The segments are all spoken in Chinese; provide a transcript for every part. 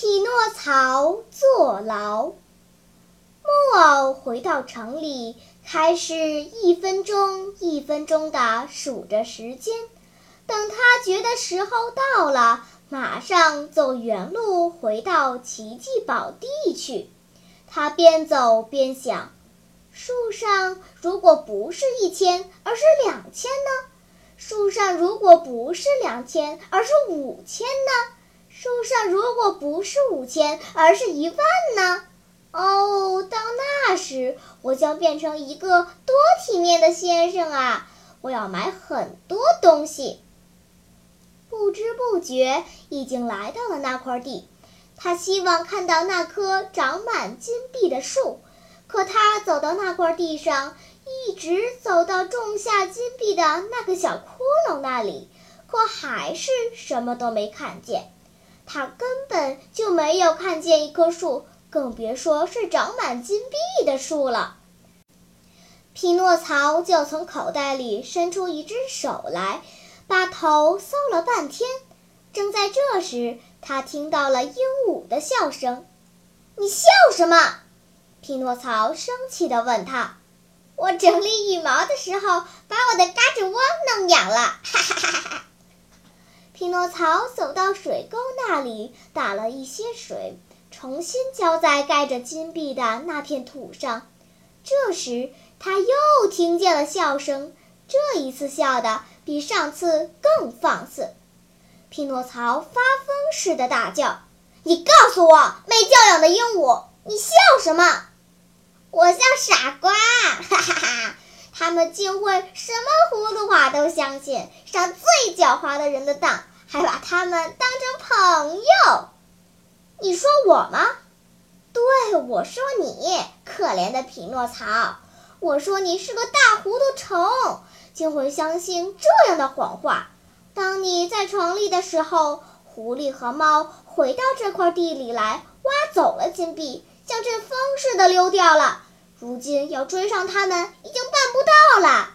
匹诺曹坐牢。木偶回到城里，开始一分钟一分钟地数着时间。等他觉得时候到了，马上走原路回到奇迹宝地去。他边走边想：树上如果不是一千，而是两千呢？树上如果不是两千，而是五千呢？上如果不是五千，而是一万呢？哦，到那时我将变成一个多体面的先生啊！我要买很多东西。不知不觉已经来到了那块地，他希望看到那棵长满金币的树，可他走到那块地上，一直走到种下金币的那个小窟窿那里，可还是什么都没看见。他根本就没有看见一棵树，更别说是长满金币的树了。匹诺曹就从口袋里伸出一只手来，把头搜了半天。正在这时，他听到了鹦鹉的笑声。“你笑什么？”匹诺曹生气地问他。“我整理羽毛的时候，把我的嘎吱窝弄痒了。”哈哈哈哈。匹诺曹走到水沟那里，打了一些水，重新浇在盖着金币的那片土上。这时，他又听见了笑声，这一次笑得比上次更放肆。匹诺曹发疯似的大叫：“你告诉我，没教养的鹦鹉，你笑什么？我像傻瓜！哈哈哈！他们竟会什么糊涂话都相信，上最狡猾的人的当。”还把他们当成朋友，你说我吗？对，我说你，可怜的匹诺曹。我说你是个大糊涂虫，竟会相信这样的谎话。当你在床里的时候，狐狸和猫回到这块地里来，挖走了金币，像阵风似的溜掉了。如今要追上他们，不到了。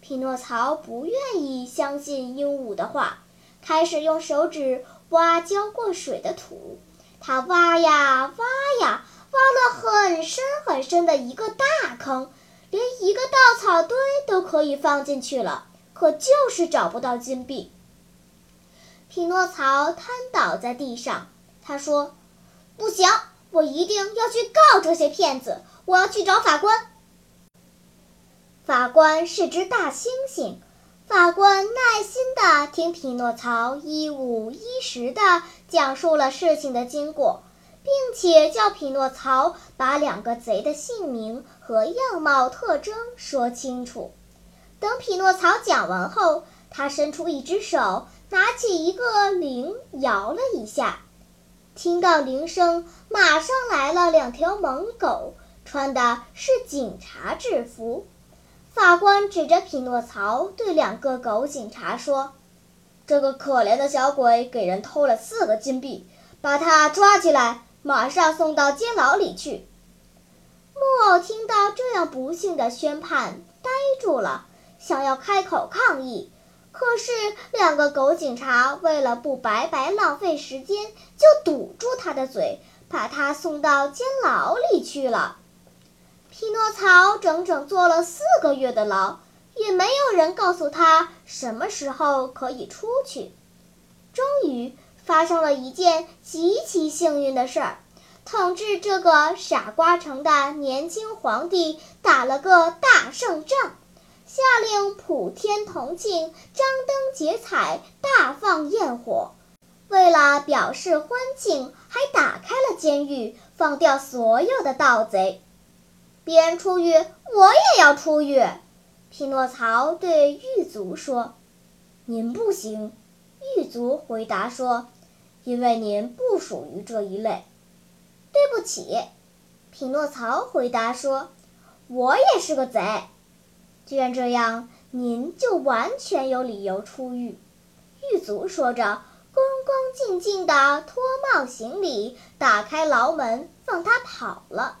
匹诺曹不愿意相信鹦鹉的话。开始用手指挖浇过水的土，他挖呀挖呀，挖了很深很深的一个大坑，连一个稻草堆都可以放进去了，可就是找不到金币。匹诺曹瘫倒在地上，他说：“不行，我一定要去告这些骗子，我要去找法官。”法官是只大猩猩。法官耐心地听匹诺曹一五一十地讲述了事情的经过，并且叫匹诺曹把两个贼的姓名和样貌特征说清楚。等匹诺曹讲完后，他伸出一只手，拿起一个铃，摇了一下。听到铃声，马上来了两条猛狗，穿的是警察制服。法官指着匹诺曹，对两个狗警察说：“这个可怜的小鬼给人偷了四个金币，把他抓起来，马上送到监牢里去。”木偶听到这样不幸的宣判，呆住了，想要开口抗议，可是两个狗警察为了不白白浪费时间，就堵住他的嘴，把他送到监牢里去了。匹诺曹整整坐了四个月的牢，也没有人告诉他什么时候可以出去。终于发生了一件极其幸运的事儿：统治这个傻瓜城的年轻皇帝打了个大胜仗，下令普天同庆，张灯结彩，大放焰火。为了表示欢庆，还打开了监狱，放掉所有的盗贼。别人出狱，我也要出狱。匹诺曹对狱卒说：“您不行。”狱卒回答说：“因为您不属于这一类。”“对不起。”匹诺曹回答说，“我也是个贼。”“既然这样，您就完全有理由出狱。”狱卒说着，恭恭敬敬地脱帽行礼，打开牢门，放他跑了。